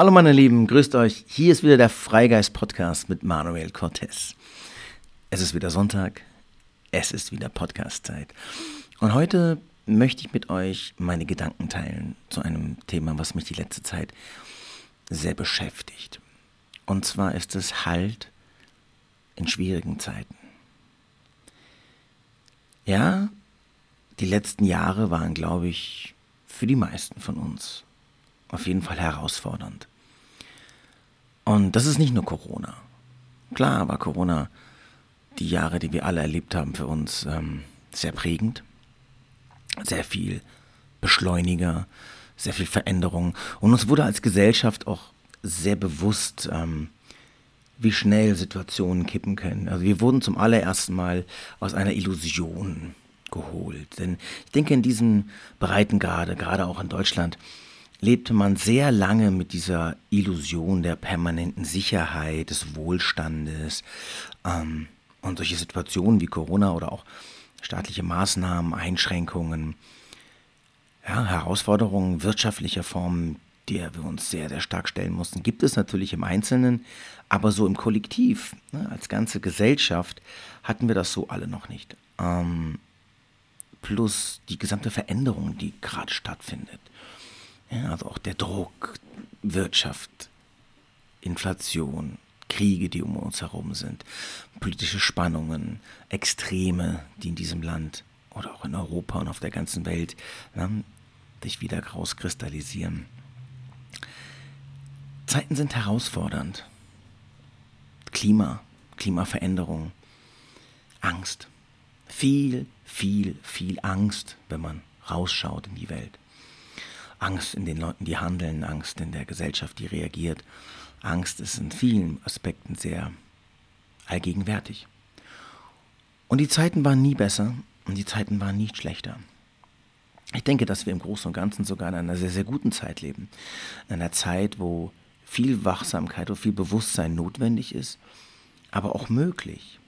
Hallo meine Lieben, grüßt euch. Hier ist wieder der Freigeist Podcast mit Manuel Cortez. Es ist wieder Sonntag, es ist wieder Podcast-Zeit. Und heute möchte ich mit euch meine Gedanken teilen zu einem Thema, was mich die letzte Zeit sehr beschäftigt. Und zwar ist es Halt in schwierigen Zeiten. Ja, die letzten Jahre waren, glaube ich, für die meisten von uns auf jeden Fall herausfordernd. Und das ist nicht nur Corona. Klar war Corona die Jahre, die wir alle erlebt haben, für uns ähm, sehr prägend. Sehr viel Beschleuniger, sehr viel Veränderung. Und uns wurde als Gesellschaft auch sehr bewusst, ähm, wie schnell Situationen kippen können. Also wir wurden zum allerersten Mal aus einer Illusion geholt. Denn ich denke, in diesem Breitengrade, gerade auch in Deutschland, lebte man sehr lange mit dieser Illusion der permanenten Sicherheit, des Wohlstandes ähm, und solche Situationen wie Corona oder auch staatliche Maßnahmen, Einschränkungen, ja, Herausforderungen wirtschaftlicher Formen, der wir uns sehr, sehr stark stellen mussten, gibt es natürlich im Einzelnen, aber so im Kollektiv, ne, als ganze Gesellschaft, hatten wir das so alle noch nicht. Ähm, plus die gesamte Veränderung, die gerade stattfindet. Ja, also auch der Druck, Wirtschaft, Inflation, Kriege, die um uns herum sind, politische Spannungen, Extreme, die in diesem Land oder auch in Europa und auf der ganzen Welt ne, sich wieder rauskristallisieren. Zeiten sind herausfordernd. Klima, Klimaveränderung, Angst. Viel, viel, viel Angst, wenn man rausschaut in die Welt. Angst in den Leuten, die handeln, Angst in der Gesellschaft, die reagiert. Angst ist in vielen Aspekten sehr allgegenwärtig. Und die Zeiten waren nie besser und die Zeiten waren nicht schlechter. Ich denke, dass wir im Großen und Ganzen sogar in einer sehr, sehr guten Zeit leben. In einer Zeit, wo viel Wachsamkeit und viel Bewusstsein notwendig ist, aber auch möglich.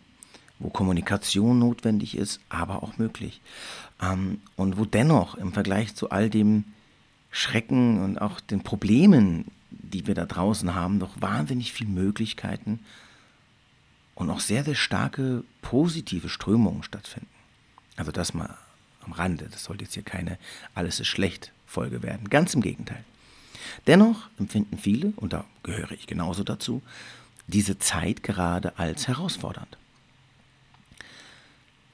Wo Kommunikation notwendig ist, aber auch möglich. Ähm, und wo dennoch im Vergleich zu all dem Schrecken und auch den Problemen, die wir da draußen haben, doch wahnsinnig viele Möglichkeiten und auch sehr, sehr starke positive Strömungen stattfinden. Also das mal am Rande, das sollte jetzt hier keine Alles ist schlecht Folge werden. Ganz im Gegenteil. Dennoch empfinden viele, und da gehöre ich genauso dazu, diese Zeit gerade als herausfordernd.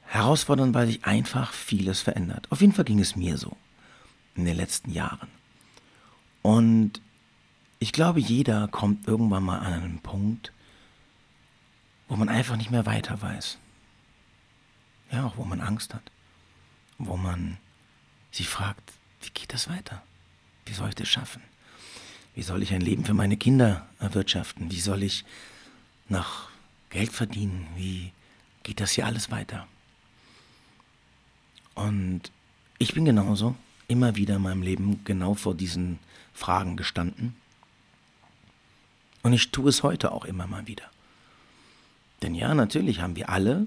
Herausfordernd, weil sich einfach vieles verändert. Auf jeden Fall ging es mir so in den letzten Jahren. Und ich glaube, jeder kommt irgendwann mal an einen Punkt, wo man einfach nicht mehr weiter weiß. Ja, auch wo man Angst hat. Wo man sich fragt, wie geht das weiter? Wie soll ich das schaffen? Wie soll ich ein Leben für meine Kinder erwirtschaften? Wie soll ich noch Geld verdienen? Wie geht das hier alles weiter? Und ich bin genauso immer wieder in meinem Leben genau vor diesen Fragen gestanden. Und ich tue es heute auch immer mal wieder. Denn ja, natürlich haben wir alle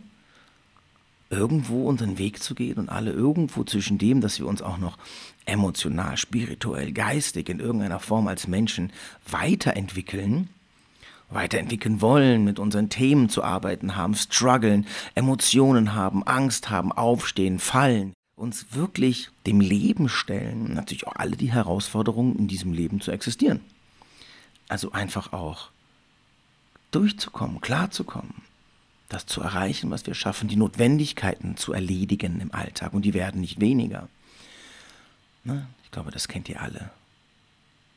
irgendwo unseren Weg zu gehen und alle irgendwo zwischen dem, dass wir uns auch noch emotional, spirituell, geistig in irgendeiner Form als Menschen weiterentwickeln, weiterentwickeln wollen, mit unseren Themen zu arbeiten haben, strugglen, Emotionen haben, Angst haben, aufstehen, fallen, uns wirklich dem Leben stellen, natürlich auch alle die Herausforderungen in diesem Leben zu existieren. Also einfach auch durchzukommen, klarzukommen, das zu erreichen, was wir schaffen, die Notwendigkeiten zu erledigen im Alltag und die werden nicht weniger. Ne? Ich glaube, das kennt ihr alle.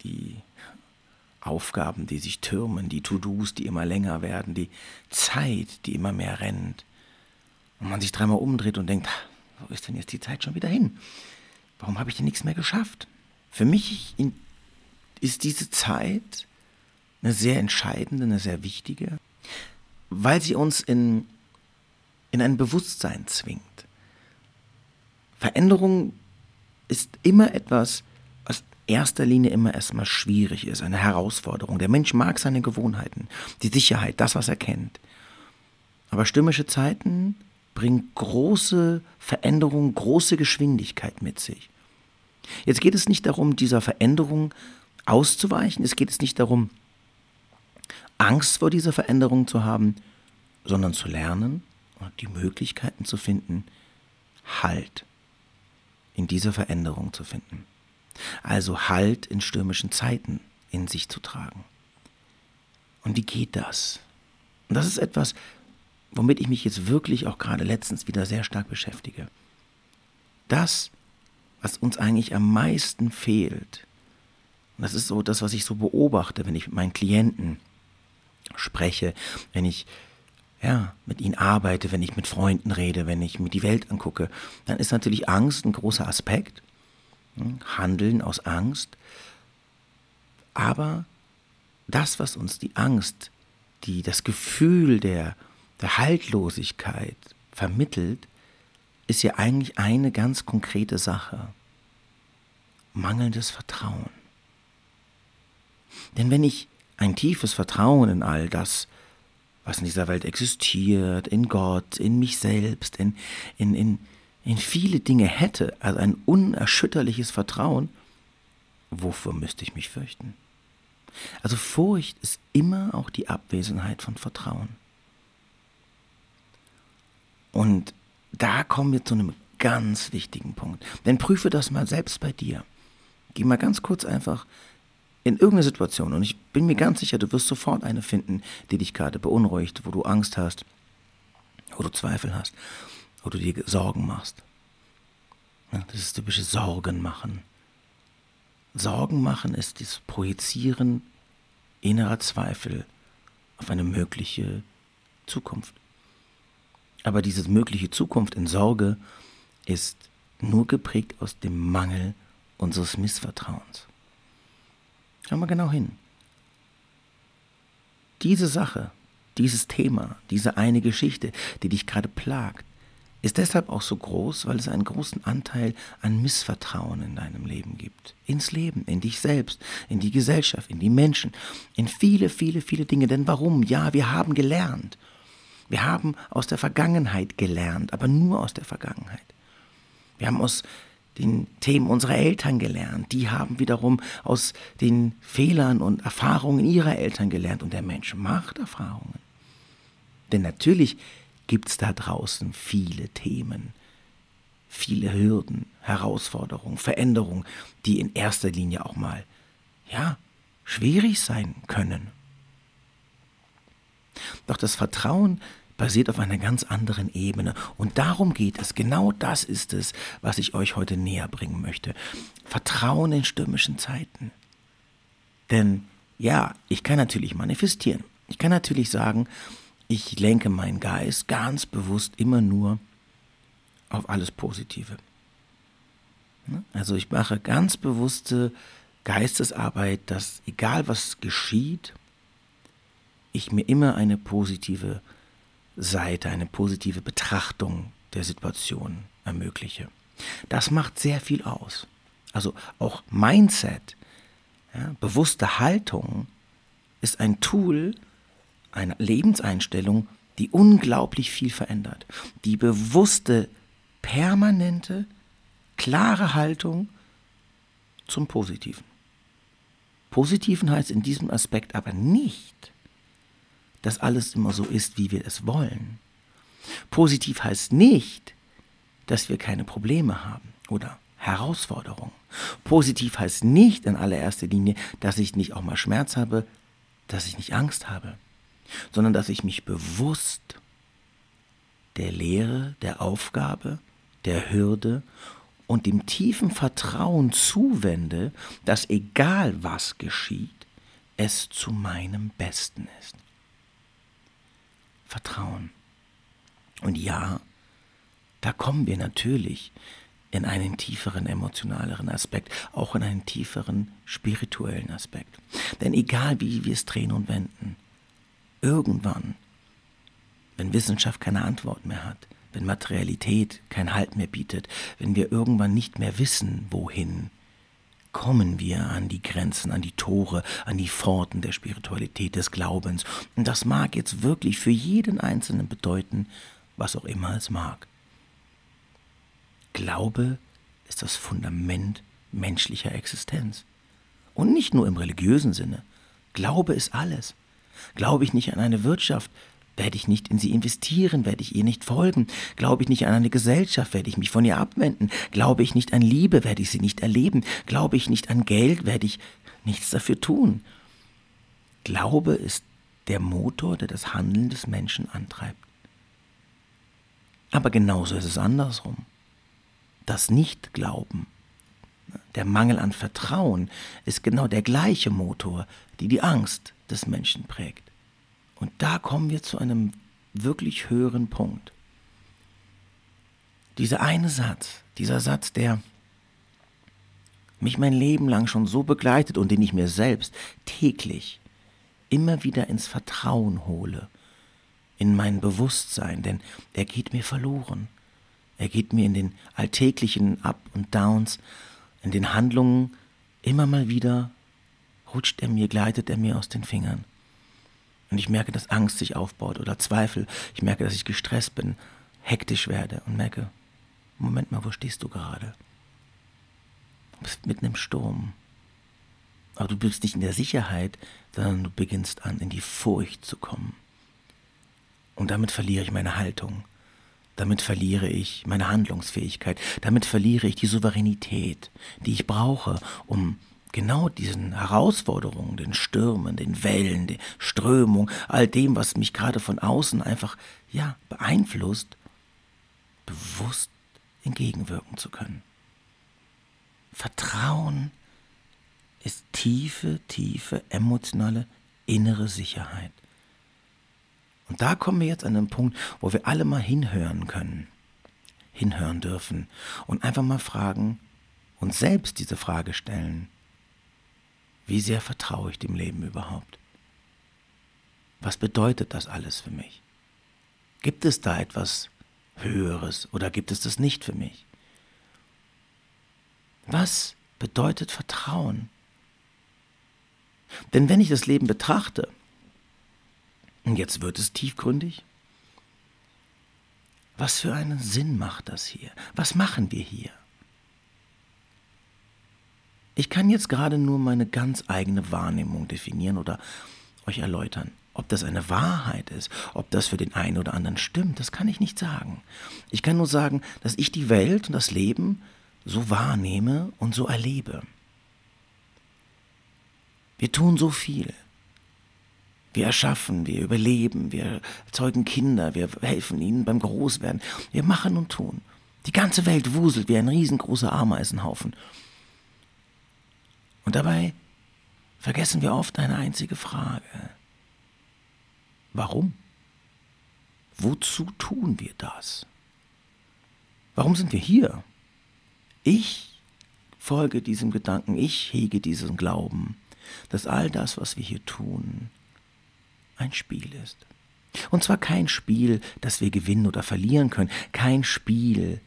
Die Aufgaben, die sich türmen, die To-Dos, die immer länger werden, die Zeit, die immer mehr rennt. Und man sich dreimal umdreht und denkt, wo ist denn jetzt die Zeit schon wieder hin? Warum habe ich denn nichts mehr geschafft? Für mich ist diese Zeit eine sehr entscheidende, eine sehr wichtige, weil sie uns in, in ein Bewusstsein zwingt. Veränderung ist immer etwas, was in erster Linie immer erstmal schwierig ist, eine Herausforderung. Der Mensch mag seine Gewohnheiten, die Sicherheit, das, was er kennt. Aber stürmische Zeiten bringt große Veränderung, große Geschwindigkeit mit sich. Jetzt geht es nicht darum, dieser Veränderung auszuweichen. Es geht jetzt nicht darum, Angst vor dieser Veränderung zu haben, sondern zu lernen und die Möglichkeiten zu finden, Halt in dieser Veränderung zu finden. Also Halt in stürmischen Zeiten in sich zu tragen. Und wie geht das? Und das ist etwas, womit ich mich jetzt wirklich auch gerade letztens wieder sehr stark beschäftige. Das, was uns eigentlich am meisten fehlt, und das ist so das, was ich so beobachte, wenn ich mit meinen Klienten spreche, wenn ich ja, mit ihnen arbeite, wenn ich mit Freunden rede, wenn ich mir die Welt angucke, dann ist natürlich Angst ein großer Aspekt. Hm, Handeln aus Angst. Aber das, was uns die Angst, die, das Gefühl der, der Haltlosigkeit vermittelt, ist ja eigentlich eine ganz konkrete Sache. Mangelndes Vertrauen. Denn wenn ich ein tiefes Vertrauen in all das, was in dieser Welt existiert, in Gott, in mich selbst, in, in, in, in viele Dinge hätte, also ein unerschütterliches Vertrauen, wofür müsste ich mich fürchten? Also Furcht ist immer auch die Abwesenheit von Vertrauen. Und da kommen wir zu einem ganz wichtigen Punkt. Denn prüfe das mal selbst bei dir. Geh mal ganz kurz einfach in irgendeine Situation, und ich bin mir ganz sicher, du wirst sofort eine finden, die dich gerade beunruhigt, wo du Angst hast, wo du Zweifel hast, wo du dir Sorgen machst. das ist typische Sorgen machen. Sorgen machen ist das Projizieren innerer Zweifel auf eine mögliche Zukunft. Aber diese mögliche Zukunft in Sorge ist nur geprägt aus dem Mangel unseres Missvertrauens. Schau mal genau hin. Diese Sache, dieses Thema, diese eine Geschichte, die dich gerade plagt, ist deshalb auch so groß, weil es einen großen Anteil an Missvertrauen in deinem Leben gibt. Ins Leben, in dich selbst, in die Gesellschaft, in die Menschen, in viele, viele, viele Dinge. Denn warum? Ja, wir haben gelernt. Wir haben aus der Vergangenheit gelernt, aber nur aus der Vergangenheit. Wir haben aus den Themen unserer Eltern gelernt. Die haben wiederum aus den Fehlern und Erfahrungen ihrer Eltern gelernt. Und der Mensch macht Erfahrungen. Denn natürlich gibt es da draußen viele Themen, viele Hürden, Herausforderungen, Veränderungen, die in erster Linie auch mal, ja, schwierig sein können. Doch das Vertrauen basiert auf einer ganz anderen Ebene. Und darum geht es. Genau das ist es, was ich euch heute näher bringen möchte. Vertrauen in stürmischen Zeiten. Denn ja, ich kann natürlich manifestieren. Ich kann natürlich sagen, ich lenke meinen Geist ganz bewusst immer nur auf alles Positive. Ne? Also ich mache ganz bewusste Geistesarbeit, dass egal was geschieht, ich mir immer eine positive Seite, eine positive Betrachtung der Situation ermögliche. Das macht sehr viel aus. Also auch Mindset, ja, bewusste Haltung ist ein Tool, eine Lebenseinstellung, die unglaublich viel verändert. Die bewusste, permanente, klare Haltung zum Positiven. Positiven heißt in diesem Aspekt aber nicht, dass alles immer so ist, wie wir es wollen. Positiv heißt nicht, dass wir keine Probleme haben oder Herausforderungen. Positiv heißt nicht in allererster Linie, dass ich nicht auch mal Schmerz habe, dass ich nicht Angst habe, sondern dass ich mich bewusst der Lehre, der Aufgabe, der Hürde und dem tiefen Vertrauen zuwende, dass egal was geschieht, es zu meinem Besten ist. Vertrauen. Und ja, da kommen wir natürlich in einen tieferen emotionaleren Aspekt, auch in einen tieferen spirituellen Aspekt. Denn egal wie wir es drehen und wenden, irgendwann, wenn Wissenschaft keine Antwort mehr hat, wenn Materialität keinen Halt mehr bietet, wenn wir irgendwann nicht mehr wissen, wohin, kommen wir an die Grenzen, an die Tore, an die Pforten der Spiritualität, des Glaubens. Und das mag jetzt wirklich für jeden Einzelnen bedeuten, was auch immer es mag. Glaube ist das Fundament menschlicher Existenz. Und nicht nur im religiösen Sinne. Glaube ist alles. Glaube ich nicht an eine Wirtschaft, werde ich nicht in sie investieren, werde ich ihr nicht folgen. Glaube ich nicht an eine Gesellschaft, werde ich mich von ihr abwenden. Glaube ich nicht an Liebe, werde ich sie nicht erleben. Glaube ich nicht an Geld, werde ich nichts dafür tun. Glaube ist der Motor, der das Handeln des Menschen antreibt. Aber genauso ist es andersrum. Das Nichtglauben, der Mangel an Vertrauen ist genau der gleiche Motor, die die Angst des Menschen prägt. Und da kommen wir zu einem wirklich höheren Punkt. Dieser eine Satz, dieser Satz, der mich mein Leben lang schon so begleitet und den ich mir selbst täglich immer wieder ins Vertrauen hole, in mein Bewusstsein, denn er geht mir verloren. Er geht mir in den alltäglichen Up und Downs, in den Handlungen immer mal wieder, rutscht er mir, gleitet er mir aus den Fingern. Und ich merke, dass Angst sich aufbaut oder Zweifel. Ich merke, dass ich gestresst bin, hektisch werde und merke, Moment mal, wo stehst du gerade? Du bist mitten im Sturm. Aber du bist nicht in der Sicherheit, sondern du beginnst an, in die Furcht zu kommen. Und damit verliere ich meine Haltung. Damit verliere ich meine Handlungsfähigkeit. Damit verliere ich die Souveränität, die ich brauche, um genau diesen Herausforderungen, den Stürmen, den Wellen, der Strömung, all dem, was mich gerade von außen einfach, ja, beeinflusst, bewusst entgegenwirken zu können. Vertrauen ist tiefe, tiefe emotionale innere Sicherheit. Und da kommen wir jetzt an den Punkt, wo wir alle mal hinhören können, hinhören dürfen und einfach mal fragen, uns selbst diese Frage stellen. Wie sehr vertraue ich dem Leben überhaupt? Was bedeutet das alles für mich? Gibt es da etwas Höheres oder gibt es das nicht für mich? Was bedeutet Vertrauen? Denn wenn ich das Leben betrachte, und jetzt wird es tiefgründig, was für einen Sinn macht das hier? Was machen wir hier? Ich kann jetzt gerade nur meine ganz eigene Wahrnehmung definieren oder euch erläutern. Ob das eine Wahrheit ist, ob das für den einen oder anderen stimmt, das kann ich nicht sagen. Ich kann nur sagen, dass ich die Welt und das Leben so wahrnehme und so erlebe. Wir tun so viel. Wir erschaffen, wir überleben, wir zeugen Kinder, wir helfen ihnen beim Großwerden. Wir machen und tun. Die ganze Welt wuselt wie ein riesengroßer Ameisenhaufen. Und dabei vergessen wir oft eine einzige Frage. Warum? Wozu tun wir das? Warum sind wir hier? Ich folge diesem Gedanken, ich hege diesen Glauben, dass all das, was wir hier tun, ein Spiel ist. Und zwar kein Spiel, das wir gewinnen oder verlieren können, kein Spiel,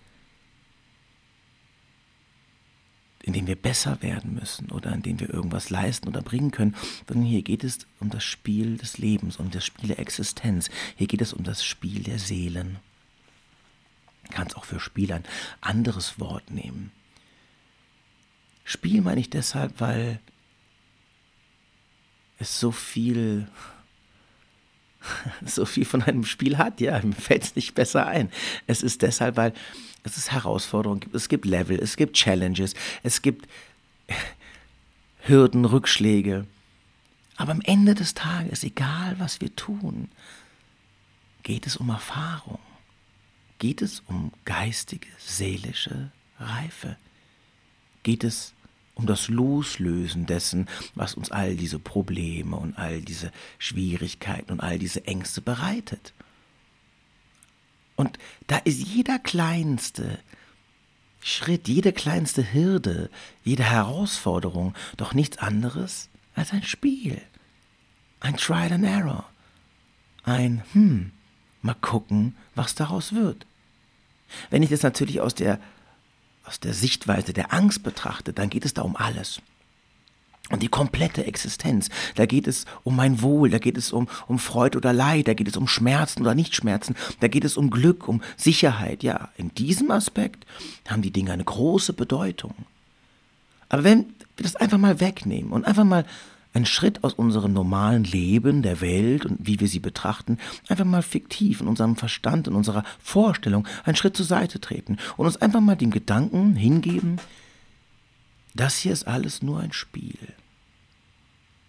in dem wir besser werden müssen oder in dem wir irgendwas leisten oder bringen können, sondern hier geht es um das Spiel des Lebens, um das Spiel der Existenz. Hier geht es um das Spiel der Seelen. Du kannst auch für Spiel ein anderes Wort nehmen. Spiel meine ich deshalb, weil es so viel so viel von einem Spiel hat. Ja, mir fällt es nicht besser ein. Es ist deshalb, weil es ist Herausforderungen gibt. Es gibt Level, es gibt Challenges, es gibt Hürden, Rückschläge. Aber am Ende des Tages, egal was wir tun, geht es um Erfahrung. Geht es um geistige, seelische Reife. Geht es um das Loslösen dessen, was uns all diese Probleme und all diese Schwierigkeiten und all diese Ängste bereitet. Und da ist jeder kleinste Schritt, jede kleinste Hürde, jede Herausforderung doch nichts anderes als ein Spiel. Ein Trial and Error. Ein, hm, mal gucken, was daraus wird. Wenn ich das natürlich aus der aus der Sichtweise der Angst betrachtet, dann geht es da um alles. Und die komplette Existenz. Da geht es um mein Wohl, da geht es um, um Freude oder Leid, da geht es um Schmerzen oder Nichtschmerzen, da geht es um Glück, um Sicherheit. Ja, in diesem Aspekt haben die Dinge eine große Bedeutung. Aber wenn wir das einfach mal wegnehmen und einfach mal einen Schritt aus unserem normalen Leben, der Welt und wie wir sie betrachten, einfach mal fiktiv in unserem Verstand, in unserer Vorstellung einen Schritt zur Seite treten und uns einfach mal dem Gedanken hingeben, das hier ist alles nur ein Spiel.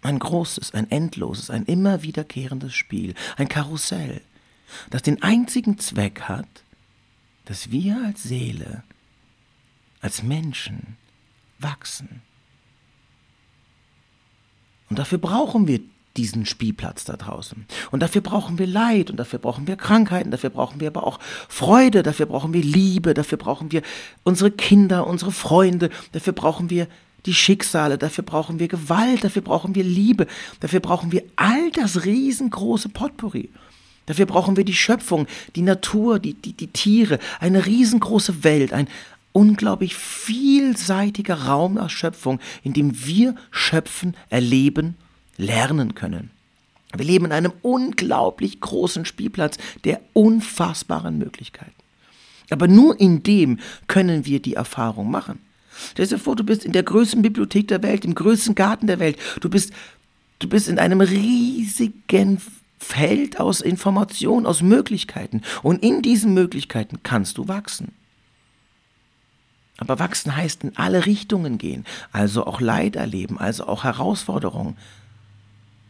Ein großes, ein endloses, ein immer wiederkehrendes Spiel, ein Karussell, das den einzigen Zweck hat, dass wir als Seele, als Menschen wachsen. Und dafür brauchen wir diesen Spielplatz da draußen. Und dafür brauchen wir Leid und dafür brauchen wir Krankheiten, dafür brauchen wir aber auch Freude, dafür brauchen wir Liebe, dafür brauchen wir unsere Kinder, unsere Freunde, dafür brauchen wir die Schicksale, dafür brauchen wir Gewalt, dafür brauchen wir Liebe, dafür brauchen wir all das riesengroße Potpourri. Dafür brauchen wir die Schöpfung, die Natur, die, die, die Tiere, eine riesengroße Welt, ein unglaublich vielseitiger Raum der Schöpfung, in dem wir schöpfen, erleben, lernen können. Wir leben in einem unglaublich großen Spielplatz der unfassbaren Möglichkeiten. Aber nur in dem können wir die Erfahrung machen. Stell dir vor, du bist in der größten Bibliothek der Welt, im größten Garten der Welt. Du bist, du bist in einem riesigen Feld aus Informationen, aus Möglichkeiten. Und in diesen Möglichkeiten kannst du wachsen. Aber wachsen heißt in alle Richtungen gehen, also auch Leid erleben, also auch Herausforderungen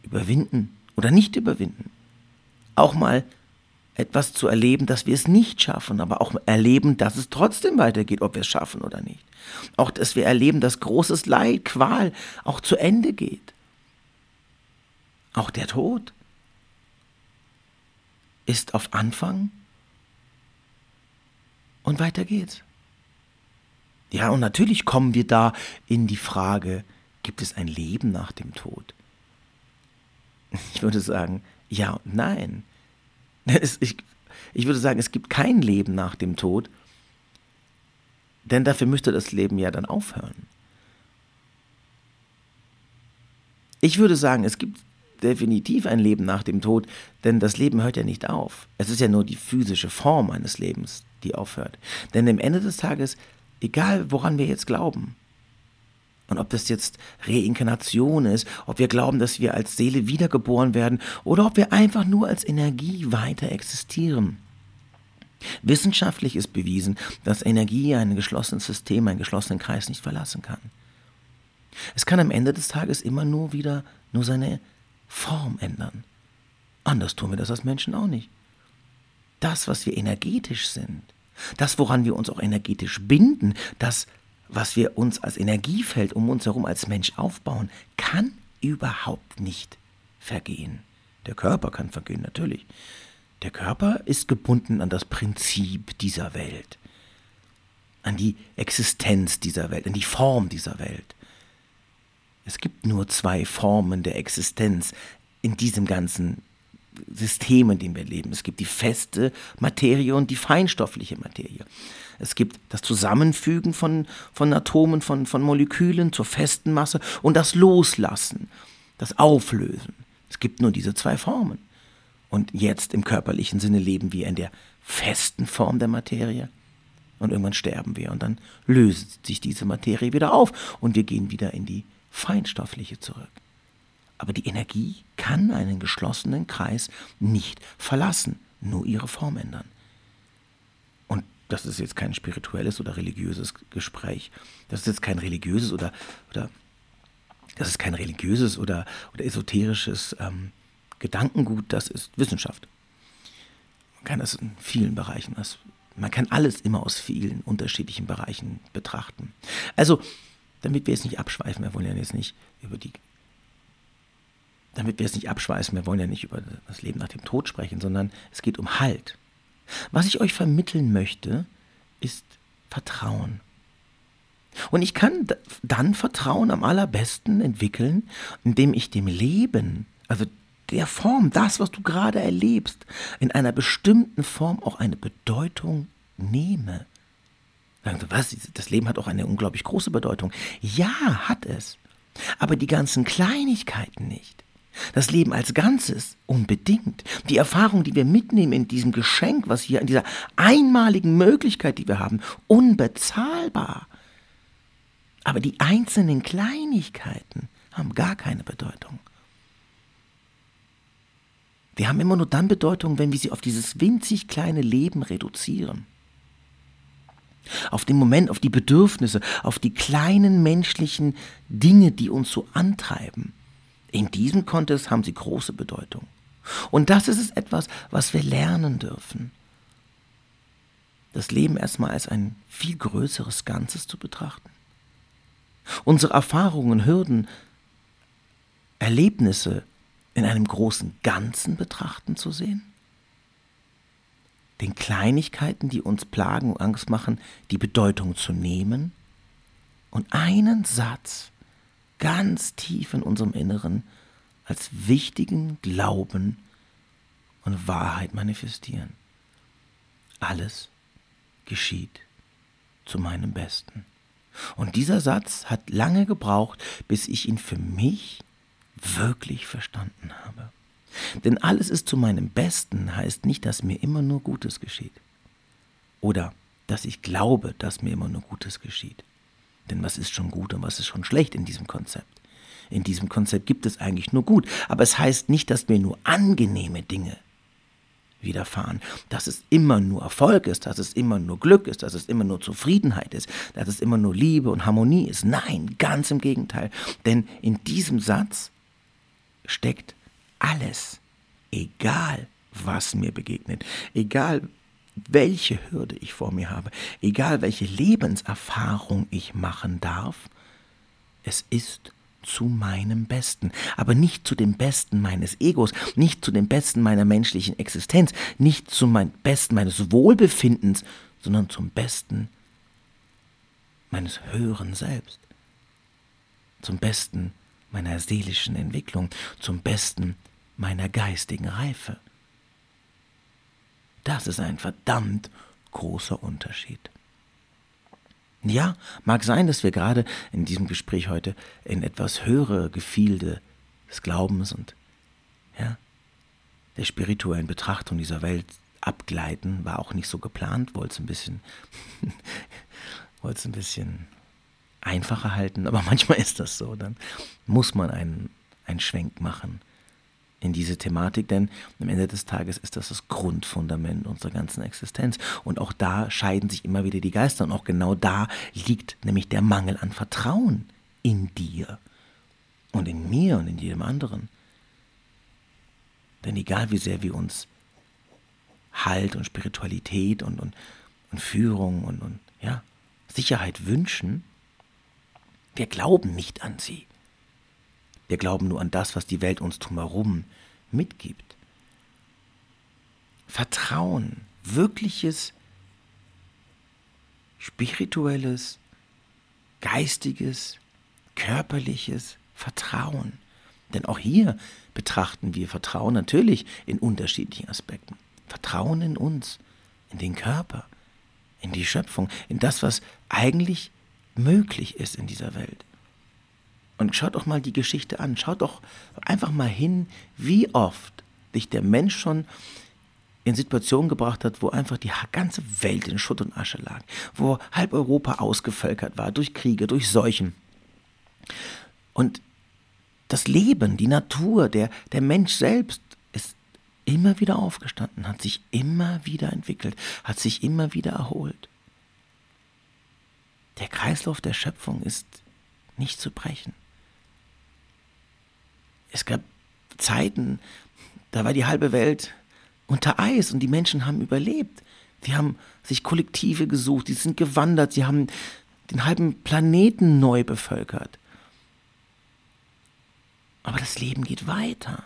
überwinden oder nicht überwinden. Auch mal etwas zu erleben, dass wir es nicht schaffen, aber auch erleben, dass es trotzdem weitergeht, ob wir es schaffen oder nicht. Auch, dass wir erleben, dass großes Leid, Qual auch zu Ende geht. Auch der Tod ist auf Anfang und weiter geht's. Ja, und natürlich kommen wir da in die Frage, gibt es ein Leben nach dem Tod? Ich würde sagen, ja und nein. ich, ich würde sagen, es gibt kein Leben nach dem Tod, denn dafür müsste das Leben ja dann aufhören. Ich würde sagen, es gibt definitiv ein Leben nach dem Tod, denn das Leben hört ja nicht auf. Es ist ja nur die physische Form eines Lebens, die aufhört. Denn am Ende des Tages Egal, woran wir jetzt glauben. Und ob das jetzt Reinkarnation ist, ob wir glauben, dass wir als Seele wiedergeboren werden oder ob wir einfach nur als Energie weiter existieren. Wissenschaftlich ist bewiesen, dass Energie ein geschlossenes System, einen geschlossenen Kreis nicht verlassen kann. Es kann am Ende des Tages immer nur wieder nur seine Form ändern. Anders tun wir das als Menschen auch nicht. Das, was wir energetisch sind, das, woran wir uns auch energetisch binden, das, was wir uns als Energiefeld um uns herum als Mensch aufbauen, kann überhaupt nicht vergehen. Der Körper kann vergehen, natürlich. Der Körper ist gebunden an das Prinzip dieser Welt, an die Existenz dieser Welt, an die Form dieser Welt. Es gibt nur zwei Formen der Existenz in diesem ganzen System, in dem wir leben. Es gibt die feste Materie und die feinstoffliche Materie. Es gibt das Zusammenfügen von, von Atomen, von, von Molekülen zur festen Masse und das Loslassen, das Auflösen. Es gibt nur diese zwei Formen. Und jetzt im körperlichen Sinne leben wir in der festen Form der Materie. Und irgendwann sterben wir und dann löst sich diese Materie wieder auf und wir gehen wieder in die feinstoffliche zurück. Aber die Energie kann einen geschlossenen Kreis nicht verlassen, nur ihre Form ändern. Das ist jetzt kein spirituelles oder religiöses Gespräch. Das ist jetzt kein religiöses oder, oder das ist kein religiöses oder, oder esoterisches ähm, Gedankengut, das ist Wissenschaft. Man kann das in vielen Bereichen, man kann alles immer aus vielen unterschiedlichen Bereichen betrachten. Also, damit wir jetzt nicht abschweifen, wir wollen ja jetzt nicht über die damit wir es nicht abschweißen, wir wollen ja nicht über das Leben nach dem Tod sprechen, sondern es geht um Halt. Was ich euch vermitteln möchte, ist Vertrauen. Und ich kann dann Vertrauen am allerbesten entwickeln, indem ich dem Leben, also der Form, das, was du gerade erlebst, in einer bestimmten Form auch eine Bedeutung nehme. Sagen Sie, was? Das Leben hat auch eine unglaublich große Bedeutung. Ja, hat es. Aber die ganzen Kleinigkeiten nicht. Das Leben als Ganzes unbedingt. Die Erfahrung, die wir mitnehmen in diesem Geschenk, was hier, in dieser einmaligen Möglichkeit, die wir haben, unbezahlbar. Aber die einzelnen Kleinigkeiten haben gar keine Bedeutung. Die haben immer nur dann Bedeutung, wenn wir sie auf dieses winzig kleine Leben reduzieren. Auf den Moment, auf die Bedürfnisse, auf die kleinen menschlichen Dinge, die uns so antreiben. In diesem Kontext haben sie große Bedeutung. Und das ist es etwas, was wir lernen dürfen. Das Leben erstmal als ein viel größeres Ganzes zu betrachten. Unsere Erfahrungen, Hürden, Erlebnisse in einem großen Ganzen betrachten zu sehen. Den Kleinigkeiten, die uns plagen und Angst machen, die Bedeutung zu nehmen und einen Satz ganz tief in unserem Inneren als wichtigen Glauben und Wahrheit manifestieren. Alles geschieht zu meinem Besten. Und dieser Satz hat lange gebraucht, bis ich ihn für mich wirklich verstanden habe. Denn alles ist zu meinem Besten heißt nicht, dass mir immer nur Gutes geschieht. Oder dass ich glaube, dass mir immer nur Gutes geschieht. Denn was ist schon gut und was ist schon schlecht in diesem Konzept? In diesem Konzept gibt es eigentlich nur gut. Aber es heißt nicht, dass mir nur angenehme Dinge widerfahren, dass es immer nur Erfolg ist, dass es immer nur Glück ist, dass es immer nur Zufriedenheit ist, dass es immer nur Liebe und Harmonie ist. Nein, ganz im Gegenteil. Denn in diesem Satz steckt alles, egal was mir begegnet, egal welche Hürde ich vor mir habe, egal welche Lebenserfahrung ich machen darf, es ist zu meinem Besten, aber nicht zu dem Besten meines Egos, nicht zu dem Besten meiner menschlichen Existenz, nicht zum Besten meines Wohlbefindens, sondern zum Besten meines höheren Selbst, zum Besten meiner seelischen Entwicklung, zum Besten meiner geistigen Reife. Das ist ein verdammt großer Unterschied. Ja, mag sein, dass wir gerade in diesem Gespräch heute in etwas höhere Gefilde des Glaubens und ja, der spirituellen Betrachtung dieser Welt abgleiten. War auch nicht so geplant, wollte es ein bisschen, wollte ein bisschen einfacher halten, aber manchmal ist das so. Dann muss man einen, einen Schwenk machen in diese Thematik, denn am Ende des Tages ist das das Grundfundament unserer ganzen Existenz. Und auch da scheiden sich immer wieder die Geister. Und auch genau da liegt nämlich der Mangel an Vertrauen in dir und in mir und in jedem anderen. Denn egal wie sehr wir uns Halt und Spiritualität und, und, und Führung und, und ja, Sicherheit wünschen, wir glauben nicht an sie. Wir glauben nur an das, was die Welt uns drumherum mitgibt. Vertrauen, wirkliches, spirituelles, geistiges, körperliches Vertrauen. Denn auch hier betrachten wir Vertrauen natürlich in unterschiedlichen Aspekten. Vertrauen in uns, in den Körper, in die Schöpfung, in das, was eigentlich möglich ist in dieser Welt. Und schaut doch mal die Geschichte an. Schaut doch einfach mal hin, wie oft dich der Mensch schon in Situationen gebracht hat, wo einfach die ganze Welt in Schutt und Asche lag, wo halb Europa ausgevölkert war durch Kriege, durch Seuchen. Und das Leben, die Natur, der, der Mensch selbst ist immer wieder aufgestanden, hat sich immer wieder entwickelt, hat sich immer wieder erholt. Der Kreislauf der Schöpfung ist nicht zu brechen. Es gab Zeiten, da war die halbe Welt unter Eis und die Menschen haben überlebt. Sie haben sich Kollektive gesucht, sie sind gewandert, sie haben den halben Planeten neu bevölkert. Aber das Leben geht weiter.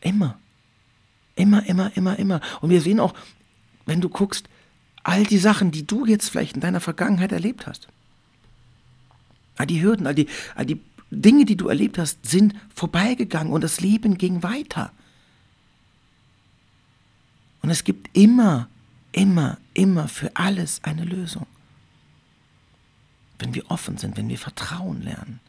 Immer. Immer, immer, immer, immer. Und wir sehen auch, wenn du guckst, all die Sachen, die du jetzt vielleicht in deiner Vergangenheit erlebt hast. All die Hürden, all die, all die Dinge, die du erlebt hast, sind vorbeigegangen und das Leben ging weiter. Und es gibt immer, immer, immer für alles eine Lösung. Wenn wir offen sind, wenn wir Vertrauen lernen.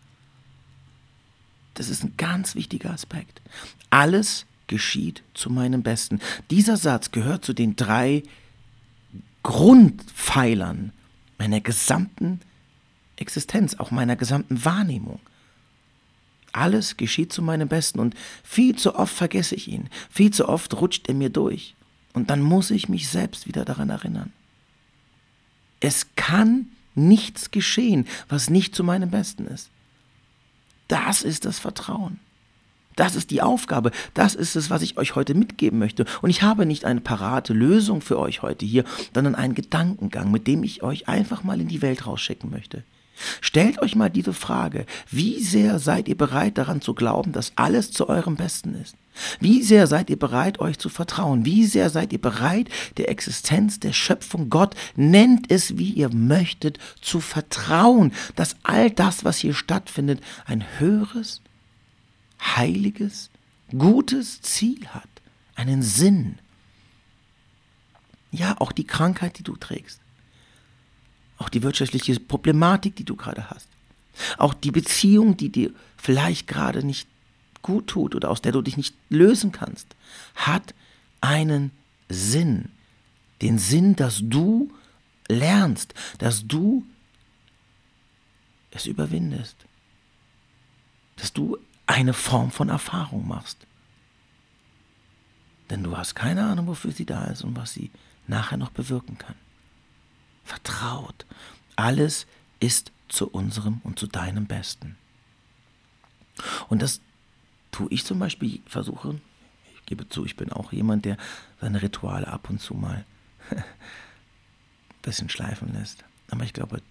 Das ist ein ganz wichtiger Aspekt. Alles geschieht zu meinem Besten. Dieser Satz gehört zu den drei Grundpfeilern meiner gesamten Existenz, auch meiner gesamten Wahrnehmung. Alles geschieht zu meinem Besten und viel zu oft vergesse ich ihn, viel zu oft rutscht er mir durch und dann muss ich mich selbst wieder daran erinnern. Es kann nichts geschehen, was nicht zu meinem Besten ist. Das ist das Vertrauen. Das ist die Aufgabe. Das ist es, was ich euch heute mitgeben möchte. Und ich habe nicht eine parate Lösung für euch heute hier, sondern einen Gedankengang, mit dem ich euch einfach mal in die Welt rausschicken möchte. Stellt euch mal diese Frage, wie sehr seid ihr bereit daran zu glauben, dass alles zu eurem Besten ist? Wie sehr seid ihr bereit, euch zu vertrauen? Wie sehr seid ihr bereit, der Existenz der Schöpfung Gott, nennt es wie ihr möchtet, zu vertrauen, dass all das, was hier stattfindet, ein höheres, heiliges, gutes Ziel hat, einen Sinn. Ja, auch die Krankheit, die du trägst auch die wirtschaftliche Problematik, die du gerade hast, auch die Beziehung, die dir vielleicht gerade nicht gut tut oder aus der du dich nicht lösen kannst, hat einen Sinn. Den Sinn, dass du lernst, dass du es überwindest, dass du eine Form von Erfahrung machst. Denn du hast keine Ahnung, wofür sie da ist und was sie nachher noch bewirken kann. Vertraut. Alles ist zu unserem und zu deinem Besten. Und das tue ich zum Beispiel, versuche, ich gebe zu, ich bin auch jemand, der seine Rituale ab und zu mal ein bisschen schleifen lässt. Aber ich glaube,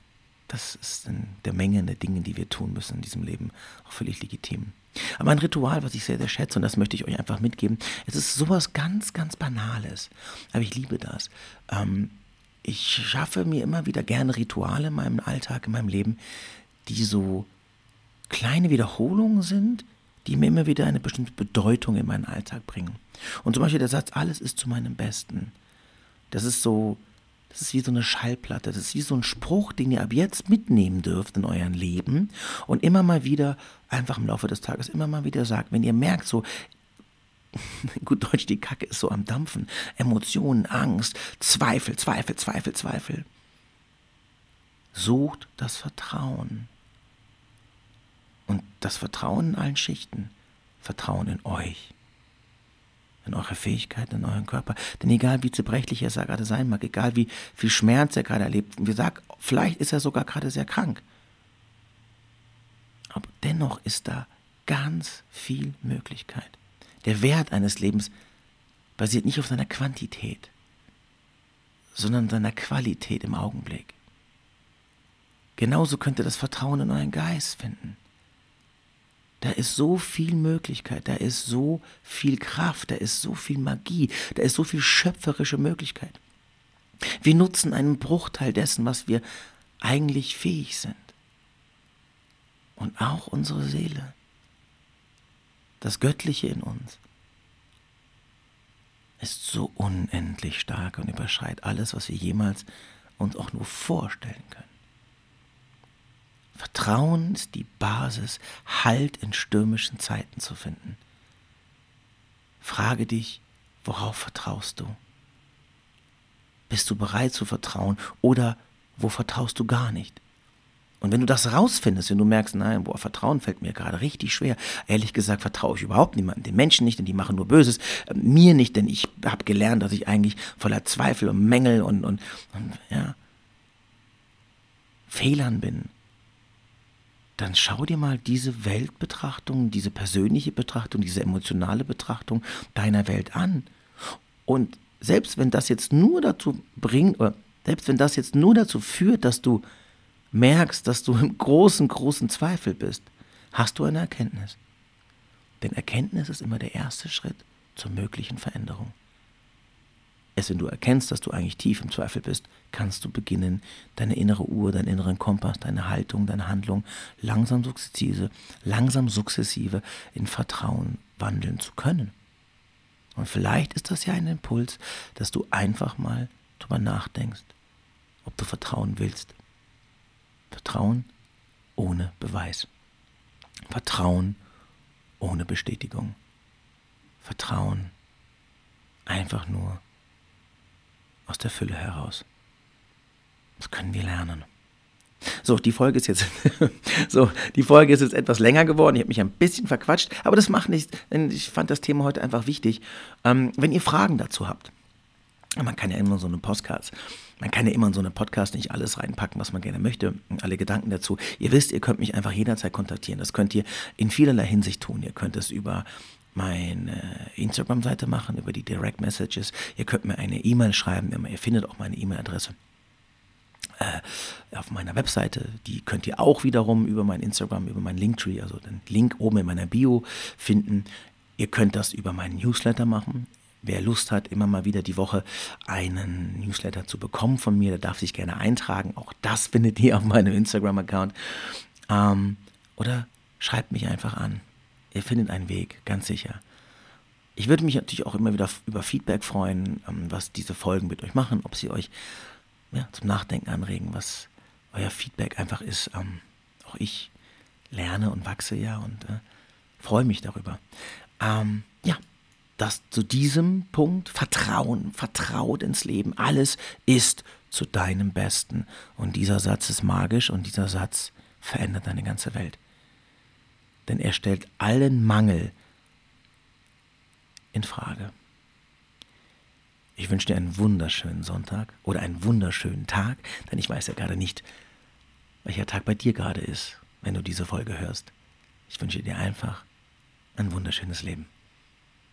das ist in der Menge der Dinge, die wir tun müssen in diesem Leben, auch völlig legitim. Aber ein Ritual, was ich sehr, sehr schätze, und das möchte ich euch einfach mitgeben, es ist sowas ganz, ganz Banales. Aber ich liebe das. Ähm, ich schaffe mir immer wieder gerne Rituale in meinem Alltag, in meinem Leben, die so kleine Wiederholungen sind, die mir immer wieder eine bestimmte Bedeutung in meinen Alltag bringen. Und zum Beispiel der Satz, alles ist zu meinem Besten. Das ist so, das ist wie so eine Schallplatte, das ist wie so ein Spruch, den ihr ab jetzt mitnehmen dürft in euren Leben und immer mal wieder, einfach im Laufe des Tages, immer mal wieder sagt, wenn ihr merkt, so, gut Deutsch, die Kacke ist so am Dampfen. Emotionen, Angst, Zweifel, Zweifel, Zweifel, Zweifel. Sucht das Vertrauen. Und das Vertrauen in allen Schichten. Vertrauen in euch. In eure Fähigkeiten, in euren Körper. Denn egal wie zerbrechlich er gerade sein mag, egal wie viel Schmerz er gerade erlebt, wir sagen, vielleicht ist er sogar gerade sehr krank. Aber dennoch ist da ganz viel Möglichkeit. Der Wert eines Lebens basiert nicht auf seiner Quantität, sondern seiner Qualität im Augenblick. Genauso könnt ihr das Vertrauen in euren Geist finden. Da ist so viel Möglichkeit, da ist so viel Kraft, da ist so viel Magie, da ist so viel schöpferische Möglichkeit. Wir nutzen einen Bruchteil dessen, was wir eigentlich fähig sind. Und auch unsere Seele das Göttliche in uns, ist so unendlich stark und überschreit alles, was wir jemals uns auch nur vorstellen können. Vertrauen ist die Basis, Halt in stürmischen Zeiten zu finden. Frage dich, worauf vertraust du? Bist du bereit zu vertrauen oder wo vertraust du gar nicht? Und wenn du das rausfindest, wenn du merkst, nein, boah, Vertrauen fällt mir gerade richtig schwer. Ehrlich gesagt vertraue ich überhaupt niemandem, den Menschen nicht, denn die machen nur Böses. Äh, mir nicht, denn ich habe gelernt, dass ich eigentlich voller Zweifel und Mängel und, und, und ja, Fehlern bin. Dann schau dir mal diese Weltbetrachtung, diese persönliche Betrachtung, diese emotionale Betrachtung deiner Welt an. Und selbst wenn das jetzt nur dazu bringt, oder selbst wenn das jetzt nur dazu führt, dass du merkst, dass du im großen, großen Zweifel bist, hast du eine Erkenntnis. Denn Erkenntnis ist immer der erste Schritt zur möglichen Veränderung. Erst wenn du erkennst, dass du eigentlich tief im Zweifel bist, kannst du beginnen, deine innere Uhr, deinen inneren Kompass, deine Haltung, deine Handlung langsam sukzessive, langsam sukzessive in Vertrauen wandeln zu können. Und vielleicht ist das ja ein Impuls, dass du einfach mal drüber nachdenkst, ob du vertrauen willst. Vertrauen ohne Beweis. Vertrauen ohne Bestätigung. Vertrauen einfach nur aus der Fülle heraus. Das können wir lernen. So, die Folge ist jetzt so, die Folge ist jetzt etwas länger geworden. Ich habe mich ein bisschen verquatscht, aber das macht nichts, ich fand das Thema heute einfach wichtig. Ähm, wenn ihr Fragen dazu habt, man kann ja immer so eine Podcast, man kann ja immer in so einen Podcast nicht alles reinpacken, was man gerne möchte, alle Gedanken dazu. Ihr wisst, ihr könnt mich einfach jederzeit kontaktieren. Das könnt ihr in vielerlei Hinsicht tun. Ihr könnt es über meine Instagram-Seite machen, über die Direct Messages. Ihr könnt mir eine E-Mail schreiben. Ihr findet auch meine E-Mail-Adresse äh, auf meiner Webseite. Die könnt ihr auch wiederum über mein Instagram, über meinen Linktree, also den Link oben in meiner Bio finden. Ihr könnt das über meinen Newsletter machen. Wer Lust hat, immer mal wieder die Woche einen Newsletter zu bekommen von mir, der darf sich gerne eintragen. Auch das findet ihr auf meinem Instagram-Account. Ähm, oder schreibt mich einfach an. Ihr findet einen Weg, ganz sicher. Ich würde mich natürlich auch immer wieder über Feedback freuen, ähm, was diese Folgen mit euch machen, ob sie euch ja, zum Nachdenken anregen, was euer Feedback einfach ist. Ähm, auch ich lerne und wachse ja und äh, freue mich darüber. Ähm, ja, das zu diesem Punkt Vertrauen, vertraut ins Leben. Alles ist zu deinem Besten. Und dieser Satz ist magisch und dieser Satz verändert deine ganze Welt. Denn er stellt allen Mangel in Frage. Ich wünsche dir einen wunderschönen Sonntag oder einen wunderschönen Tag, denn ich weiß ja gerade nicht, welcher Tag bei dir gerade ist, wenn du diese Folge hörst. Ich wünsche dir einfach ein wunderschönes Leben.